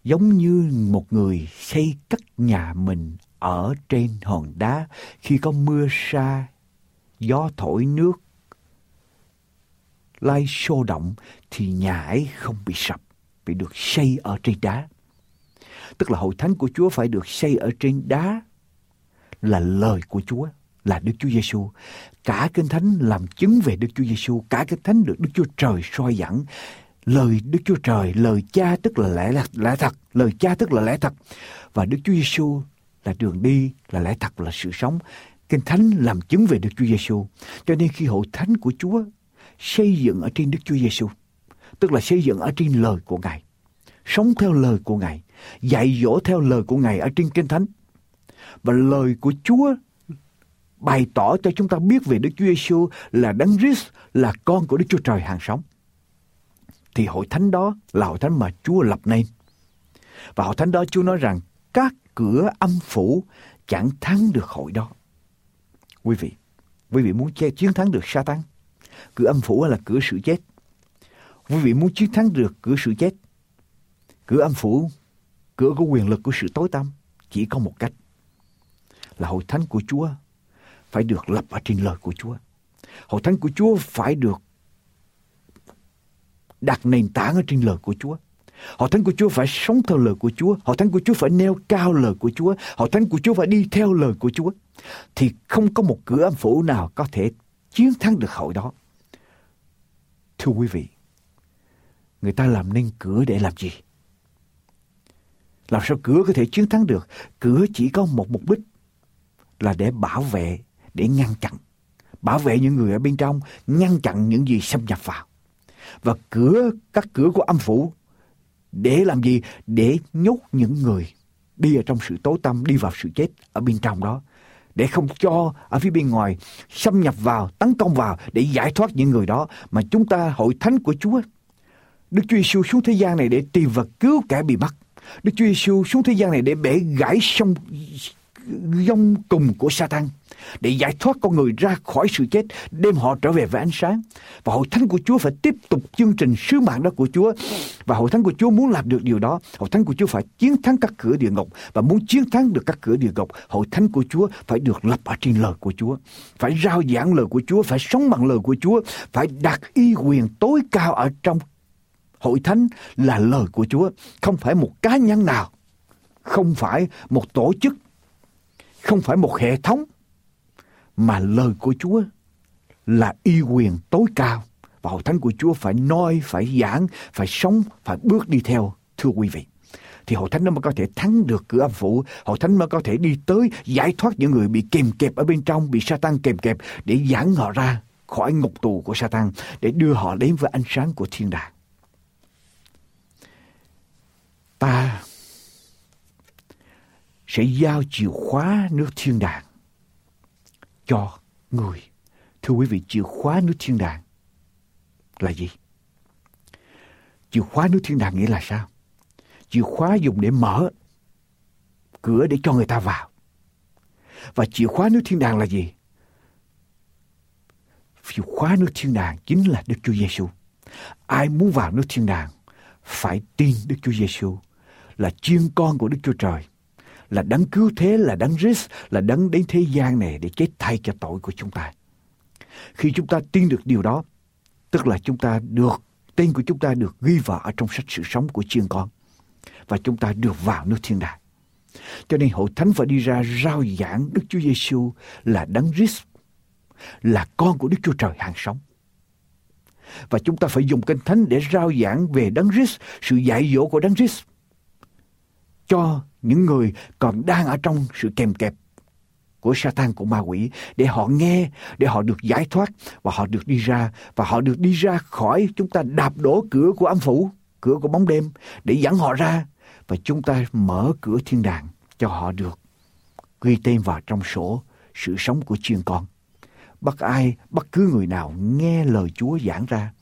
Giống như một người xây cất nhà mình ở trên hòn đá khi có mưa sa, gió thổi nước lai sô động thì nhà ấy không bị sập, bị được xây ở trên đá. Tức là hội thánh của Chúa phải được xây ở trên đá là lời của Chúa, là Đức Chúa Giêsu. Cả kinh thánh làm chứng về Đức Chúa Giêsu, cả kinh thánh được Đức Chúa Trời soi dẫn. Lời Đức Chúa Trời, lời Cha tức là lẽ, lẽ thật, lời Cha tức là lẽ thật. Và Đức Chúa Giêsu là đường đi, là lẽ thật, là sự sống. Kinh Thánh làm chứng về Đức Chúa Giêsu. Cho nên khi hội thánh của Chúa xây dựng ở trên Đức Chúa Giêsu, tức là xây dựng ở trên lời của Ngài, sống theo lời của Ngài, dạy dỗ theo lời của Ngài ở trên Kinh Thánh. Và lời của Chúa bày tỏ cho chúng ta biết về Đức Chúa Giêsu là Đấng Christ, là con của Đức Chúa Trời hàng sống. Thì hội thánh đó là hội thánh mà Chúa lập nên. Và hội thánh đó Chúa nói rằng các cửa âm phủ chẳng thắng được hội đó. Quý vị, quý vị muốn chiến thắng được Satan cửa âm phủ là cửa sự chết. Quý vị muốn chiến thắng được cửa sự chết. Cửa âm phủ, cửa có quyền lực của sự tối tăm, chỉ có một cách. Là hội thánh của Chúa phải được lập ở trên lời của Chúa. Hội thánh của Chúa phải được đặt nền tảng ở trên lời của Chúa. Hội thánh của Chúa phải sống theo lời của Chúa. Hội thánh của Chúa phải nêu cao lời của Chúa. Hội thánh của Chúa phải đi theo lời của Chúa. Thì không có một cửa âm phủ nào có thể chiến thắng được hội đó. Thưa quý vị, người ta làm nên cửa để làm gì? Làm sao cửa có thể chiến thắng được? Cửa chỉ có một mục đích là để bảo vệ, để ngăn chặn. Bảo vệ những người ở bên trong, ngăn chặn những gì xâm nhập vào. Và cửa, các cửa của âm phủ để làm gì? Để nhốt những người đi ở trong sự tối tâm, đi vào sự chết ở bên trong đó. Để không cho ở phía bên ngoài xâm nhập vào, tấn công vào để giải thoát những người đó. Mà chúng ta hội thánh của Chúa, Đức Chúa Giêsu xuống thế gian này để tìm và cứu kẻ bị bắt. Đức Chúa Giêsu xuống thế gian này để bể gãy sông gông cùng của Satan để giải thoát con người ra khỏi sự chết, đem họ trở về với ánh sáng. Và hội thánh của Chúa phải tiếp tục chương trình sứ mạng đó của Chúa. Và hội thánh của Chúa muốn làm được điều đó, hội thánh của Chúa phải chiến thắng các cửa địa ngục. Và muốn chiến thắng được các cửa địa ngục, hội thánh của Chúa phải được lập ở trên lời của Chúa, phải rao giảng lời của Chúa, phải sống bằng lời của Chúa, phải đặt y quyền tối cao ở trong hội thánh là lời của Chúa, không phải một cá nhân nào, không phải một tổ chức, không phải một hệ thống, mà lời của Chúa là y quyền tối cao. Và hội thánh của Chúa phải nói, phải giảng, phải sống, phải bước đi theo, thưa quý vị. Thì hội thánh nó mới có thể thắng được cửa âm phủ, hội thánh mới có thể đi tới giải thoát những người bị kìm kẹp ở bên trong, bị Satan kìm kẹp để giảng họ ra khỏi ngục tù của Satan, để đưa họ đến với ánh sáng của thiên đàng. Ta sẽ giao chìa khóa nước thiên đàng cho người. Thưa quý vị, chìa khóa nước thiên đàng là gì? Chìa khóa nước thiên đàng nghĩa là sao? Chìa khóa dùng để mở cửa để cho người ta vào. Và chìa khóa nước thiên đàng là gì? Chìa khóa nước thiên đàng chính là Đức Chúa Giêsu. Ai muốn vào nước thiên đàng phải tin Đức Chúa Giêsu là chiên con của Đức Chúa Trời là đấng cứu thế, là đấng Christ, là đấng đến thế gian này để chết thay cho tội của chúng ta. Khi chúng ta tin được điều đó, tức là chúng ta được, tên của chúng ta được ghi vào ở trong sách sự sống của chiên con. Và chúng ta được vào nước thiên đàng. Cho nên hội thánh phải đi ra rao giảng Đức Chúa Giêsu là đấng Christ, là con của Đức Chúa Trời hàng sống. Và chúng ta phải dùng kinh thánh để rao giảng về đấng Christ, sự dạy dỗ của đấng Christ cho những người còn đang ở trong sự kèm kẹp của Satan của ma quỷ để họ nghe, để họ được giải thoát và họ được đi ra và họ được đi ra khỏi chúng ta đạp đổ cửa của âm phủ, cửa của bóng đêm để dẫn họ ra và chúng ta mở cửa thiên đàng cho họ được ghi tên vào trong sổ sự sống của chiên con. Bất ai, bất cứ người nào nghe lời Chúa giảng ra,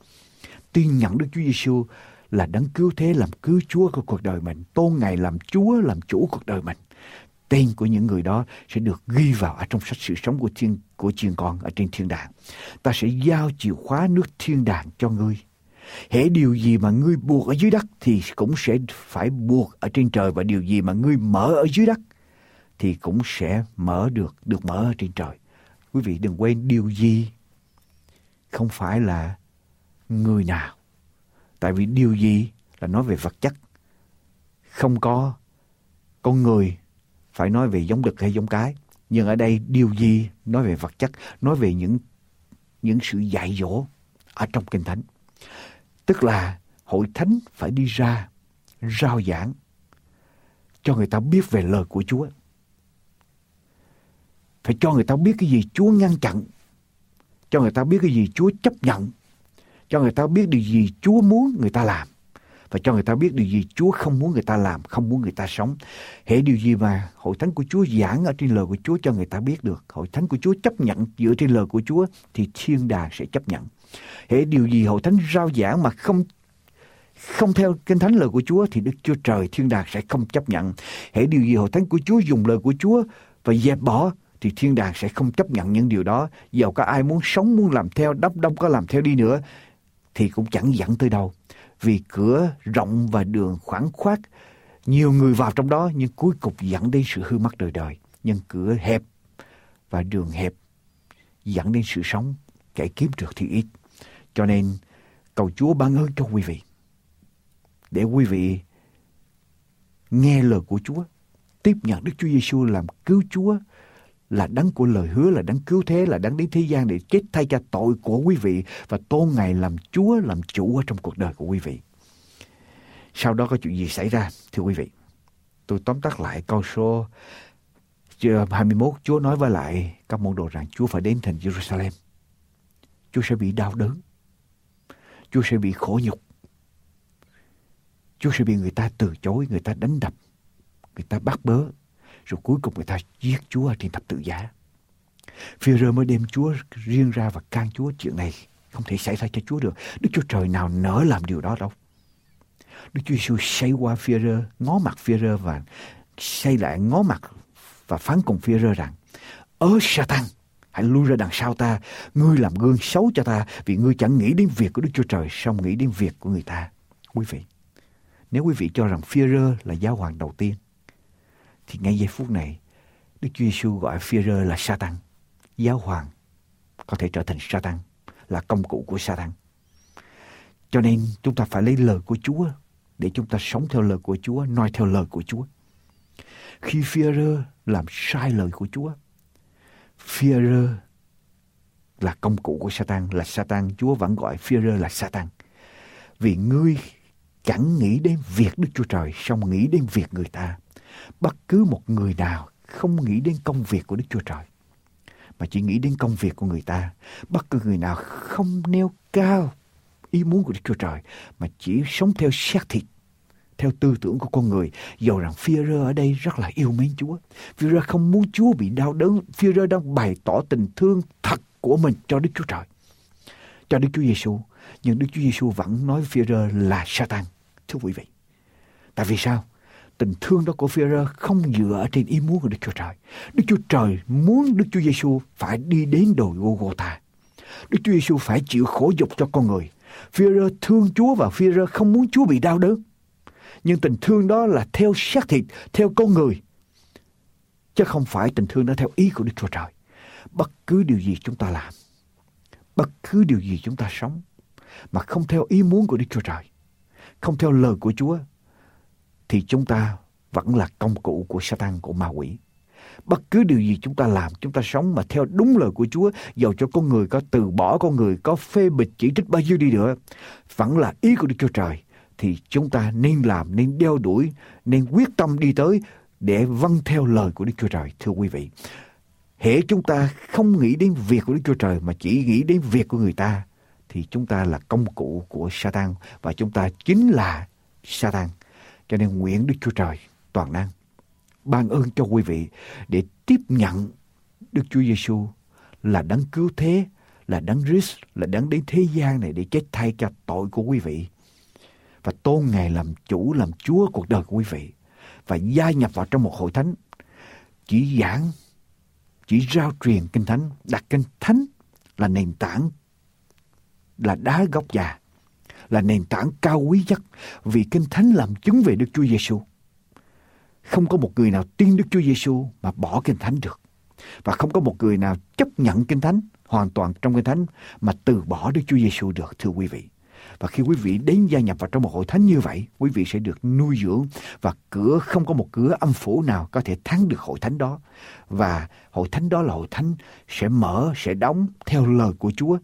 tin nhận Đức Chúa Giêsu là đấng cứu thế làm cứu Chúa của cuộc đời mình, tôn Ngài làm Chúa, làm chủ cuộc đời mình. Tên của những người đó sẽ được ghi vào ở trong sách sự sống của thiên của chiên con ở trên thiên đàng. Ta sẽ giao chìa khóa nước thiên đàng cho ngươi. Hễ điều gì mà ngươi buộc ở dưới đất thì cũng sẽ phải buộc ở trên trời và điều gì mà ngươi mở ở dưới đất thì cũng sẽ mở được, được mở ở trên trời. Quý vị đừng quên điều gì không phải là người nào Tại vì điều gì là nói về vật chất. Không có con người phải nói về giống đực hay giống cái. Nhưng ở đây điều gì nói về vật chất, nói về những những sự dạy dỗ ở trong kinh thánh. Tức là hội thánh phải đi ra rao giảng cho người ta biết về lời của Chúa. Phải cho người ta biết cái gì Chúa ngăn chặn. Cho người ta biết cái gì Chúa chấp nhận cho người ta biết điều gì Chúa muốn người ta làm và cho người ta biết điều gì Chúa không muốn người ta làm, không muốn người ta sống. Hệ điều gì mà hội thánh của Chúa giảng ở trên lời của Chúa cho người ta biết được, hội thánh của Chúa chấp nhận dựa trên lời của Chúa thì thiên đàng sẽ chấp nhận. Hệ điều gì hội thánh rao giảng mà không không theo kinh thánh lời của Chúa thì Đức Chúa Trời thiên đàng sẽ không chấp nhận. Hệ điều gì hội thánh của Chúa dùng lời của Chúa và dẹp bỏ thì thiên đàng sẽ không chấp nhận những điều đó. Dầu có ai muốn sống, muốn làm theo, đắp đông có làm theo đi nữa thì cũng chẳng dẫn tới đâu. Vì cửa rộng và đường khoảng khoát, nhiều người vào trong đó nhưng cuối cùng dẫn đến sự hư mất đời đời. Nhưng cửa hẹp và đường hẹp dẫn đến sự sống, kẻ kiếm được thì ít. Cho nên cầu Chúa ban ơn cho quý vị. Để quý vị nghe lời của Chúa, tiếp nhận Đức Chúa Giêsu làm cứu Chúa, là đấng của lời hứa, là đấng cứu thế, là đấng đến thế gian để chết thay cho tội của quý vị và tôn Ngài làm Chúa, làm chủ ở trong cuộc đời của quý vị. Sau đó có chuyện gì xảy ra, thưa quý vị? Tôi tóm tắt lại câu số ờ, 21, Chúa nói với lại các môn đồ rằng Chúa phải đến thành Jerusalem. Chúa sẽ bị đau đớn. Chúa sẽ bị khổ nhục. Chúa sẽ bị người ta từ chối, người ta đánh đập, người ta bắt bớ. Rồi cuối cùng người ta giết Chúa ở trên thập tự giá. Phi rơ mới đem Chúa riêng ra và can Chúa chuyện này không thể xảy ra cho Chúa được. Đức Chúa Trời nào nỡ làm điều đó đâu. Đức Chúa Giêsu xây qua phi rơ, ngó mặt phi rơ và xây lại ngó mặt và phán cùng phi rơ rằng "Ơ Satan, hãy lui ra đằng sau ta, ngươi làm gương xấu cho ta vì ngươi chẳng nghĩ đến việc của Đức Chúa Trời, xong nghĩ đến việc của người ta. Quý vị, nếu quý vị cho rằng phi rơ là giáo hoàng đầu tiên, thì ngay giây phút này, Đức Chúa Giêsu gọi phi rơ là Satan, giáo hoàng có thể trở thành Satan, là công cụ của Satan. Cho nên chúng ta phải lấy lời của Chúa để chúng ta sống theo lời của Chúa, noi theo lời của Chúa. Khi Führer làm sai lời của Chúa, Führer là công cụ của Satan, là Satan, Chúa vẫn gọi Führer là Satan. Vì ngươi chẳng nghĩ đến việc Đức Chúa Trời, xong nghĩ đến việc người ta. Bất cứ một người nào không nghĩ đến công việc của Đức Chúa Trời, mà chỉ nghĩ đến công việc của người ta. Bất cứ người nào không nêu cao ý muốn của Đức Chúa Trời mà chỉ sống theo xác thịt theo tư tưởng của con người. Dầu rằng Führer ở đây rất là yêu mến Chúa. Führer không muốn Chúa bị đau đớn. Führer đang bày tỏ tình thương thật của mình cho Đức Chúa Trời cho Đức Chúa Giêsu nhưng Đức Chúa Giêsu vẫn nói Führer là Satan thưa quý vị. Tại vì sao? Tình thương đó của Führer không dựa trên ý muốn của Đức Chúa Trời Đức Chúa Trời muốn Đức Chúa Giêsu phải đi đến đồi Golgotha Đức Chúa Giêsu phải chịu khổ dục cho con người Führer thương Chúa và Führer không muốn Chúa bị đau đớn. Nhưng tình thương đó là theo xác thịt, theo con người. Chứ không phải tình thương đó theo ý của Đức Chúa Trời. Bất cứ điều gì chúng ta làm, bất cứ điều gì chúng ta sống, mà không theo ý muốn của Đức Chúa Trời, không theo lời của Chúa, thì chúng ta vẫn là công cụ của Satan, của ma quỷ. Bất cứ điều gì chúng ta làm, chúng ta sống mà theo đúng lời của Chúa, dầu cho con người có từ bỏ con người, có phê bịch chỉ trích bao nhiêu đi nữa, vẫn là ý của Đức Chúa Trời, thì chúng ta nên làm, nên đeo đuổi, nên quyết tâm đi tới để vâng theo lời của Đức Chúa Trời, thưa quý vị. Hễ chúng ta không nghĩ đến việc của Đức Chúa Trời mà chỉ nghĩ đến việc của người ta, thì chúng ta là công cụ của Satan và chúng ta chính là Satan. Cho nên nguyện Đức Chúa Trời toàn năng ban ơn cho quý vị để tiếp nhận Đức Chúa Giêsu là đấng cứu thế, là đấng Christ, là đấng đến thế gian này để chết thay cho tội của quý vị. Và tôn Ngài làm chủ, làm Chúa cuộc đời của quý vị và gia nhập vào trong một hội thánh. Chỉ giảng, chỉ rao truyền kinh thánh, đặt kinh thánh là nền tảng, là đá gốc già, là nền tảng cao quý nhất vì kinh thánh làm chứng về Đức Chúa Giêsu. Không có một người nào tin Đức Chúa Giêsu mà bỏ Kinh Thánh được. Và không có một người nào chấp nhận Kinh Thánh hoàn toàn trong Kinh Thánh mà từ bỏ Đức Chúa Giêsu được thưa quý vị. Và khi quý vị đến gia nhập vào trong một hội thánh như vậy, quý vị sẽ được nuôi dưỡng và cửa không có một cửa âm phủ nào có thể thắng được hội thánh đó. Và hội thánh đó là hội thánh sẽ mở, sẽ đóng theo lời của Chúa.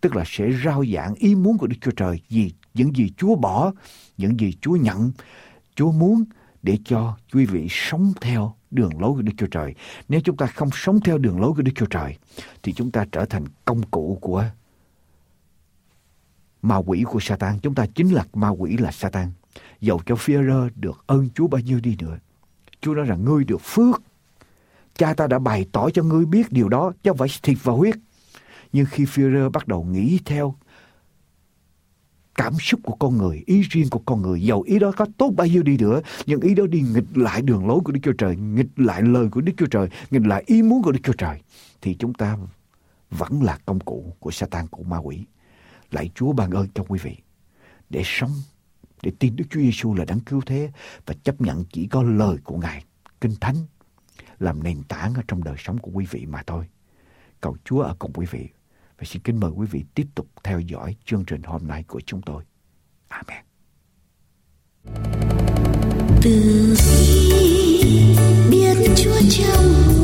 Tức là sẽ rao giảng ý muốn của Đức Chúa Trời, gì những gì Chúa bỏ, những gì Chúa nhận, Chúa muốn để cho quý vị sống theo đường lối của Đức Chúa Trời. Nếu chúng ta không sống theo đường lối của Đức Chúa Trời, thì chúng ta trở thành công cụ của ma quỷ của Satan. Chúng ta chính là ma quỷ là Satan. Dầu cho Führer được ơn Chúa bao nhiêu đi nữa. Chúa nói rằng ngươi được phước. Cha ta đã bày tỏ cho ngươi biết điều đó, chứ không phải thịt và huyết. Nhưng khi Führer bắt đầu nghĩ theo cảm xúc của con người, ý riêng của con người, dầu ý đó có tốt bao nhiêu đi nữa, nhưng ý đó đi nghịch lại đường lối của Đức Chúa Trời, nghịch lại lời của Đức Chúa Trời, nghịch lại ý muốn của Đức Chúa Trời, thì chúng ta vẫn là công cụ của Satan của ma quỷ. Lạy Chúa ban ơn cho quý vị để sống, để tin Đức Chúa Giêsu là đáng cứu thế và chấp nhận chỉ có lời của Ngài, Kinh Thánh làm nền tảng ở trong đời sống của quý vị mà thôi. Cầu Chúa ở cùng quý vị và xin kính mời quý vị tiếp tục theo dõi chương trình hôm nay của chúng tôi. Amen. Từ biết Chúa trong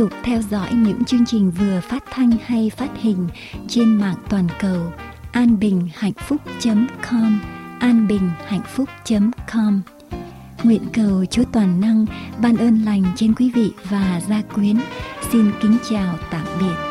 tục theo dõi những chương trình vừa phát thanh hay phát hình trên mạng toàn cầu anbinhhạnhphúc.com anbinhhạnhphúc.com Nguyện cầu Chúa Toàn Năng ban ơn lành trên quý vị và gia quyến. Xin kính chào tạm biệt.